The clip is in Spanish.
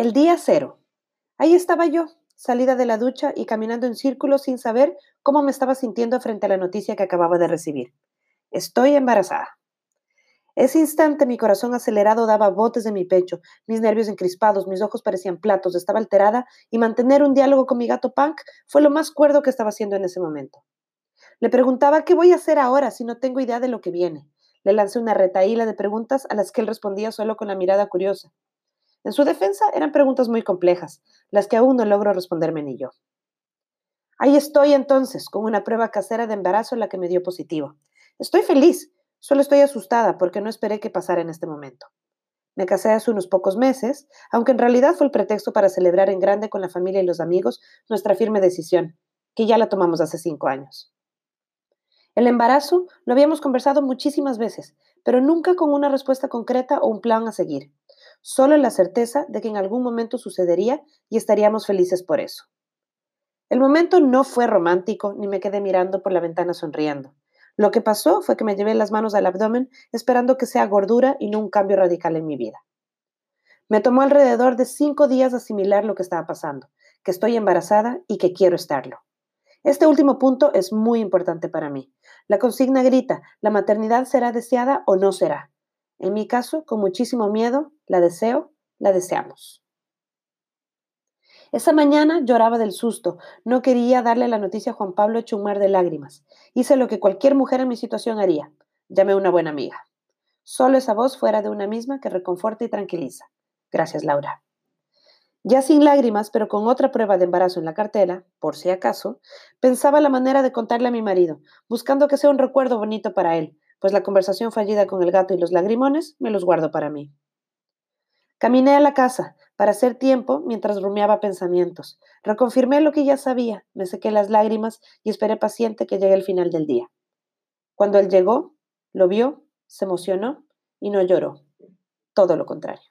El día cero. Ahí estaba yo, salida de la ducha y caminando en círculos sin saber cómo me estaba sintiendo frente a la noticia que acababa de recibir. Estoy embarazada. Ese instante mi corazón acelerado daba botes de mi pecho, mis nervios encrispados, mis ojos parecían platos, estaba alterada y mantener un diálogo con mi gato Punk fue lo más cuerdo que estaba haciendo en ese momento. Le preguntaba qué voy a hacer ahora si no tengo idea de lo que viene. Le lancé una retaíla de preguntas a las que él respondía solo con la mirada curiosa. En su defensa eran preguntas muy complejas, las que aún no logro responderme ni yo. Ahí estoy entonces, con una prueba casera de embarazo en la que me dio positivo. Estoy feliz, solo estoy asustada porque no esperé que pasara en este momento. Me casé hace unos pocos meses, aunque en realidad fue el pretexto para celebrar en grande con la familia y los amigos nuestra firme decisión, que ya la tomamos hace cinco años. El embarazo lo habíamos conversado muchísimas veces, pero nunca con una respuesta concreta o un plan a seguir solo la certeza de que en algún momento sucedería y estaríamos felices por eso. El momento no fue romántico ni me quedé mirando por la ventana sonriendo. Lo que pasó fue que me llevé las manos al abdomen esperando que sea gordura y no un cambio radical en mi vida. Me tomó alrededor de cinco días asimilar lo que estaba pasando, que estoy embarazada y que quiero estarlo. Este último punto es muy importante para mí. La consigna grita, ¿la maternidad será deseada o no será? En mi caso, con muchísimo miedo, la deseo, la deseamos. Esa mañana lloraba del susto. No quería darle la noticia a Juan Pablo hecho un mar de lágrimas. Hice lo que cualquier mujer en mi situación haría. Llamé a una buena amiga. Solo esa voz fuera de una misma que reconforta y tranquiliza. Gracias, Laura. Ya sin lágrimas, pero con otra prueba de embarazo en la cartera, por si acaso, pensaba la manera de contarle a mi marido, buscando que sea un recuerdo bonito para él, pues la conversación fallida con el gato y los lagrimones me los guardo para mí. Caminé a la casa para hacer tiempo mientras rumiaba pensamientos. Reconfirmé lo que ya sabía, me sequé las lágrimas y esperé paciente que llegue el final del día. Cuando él llegó, lo vio, se emocionó y no lloró. Todo lo contrario.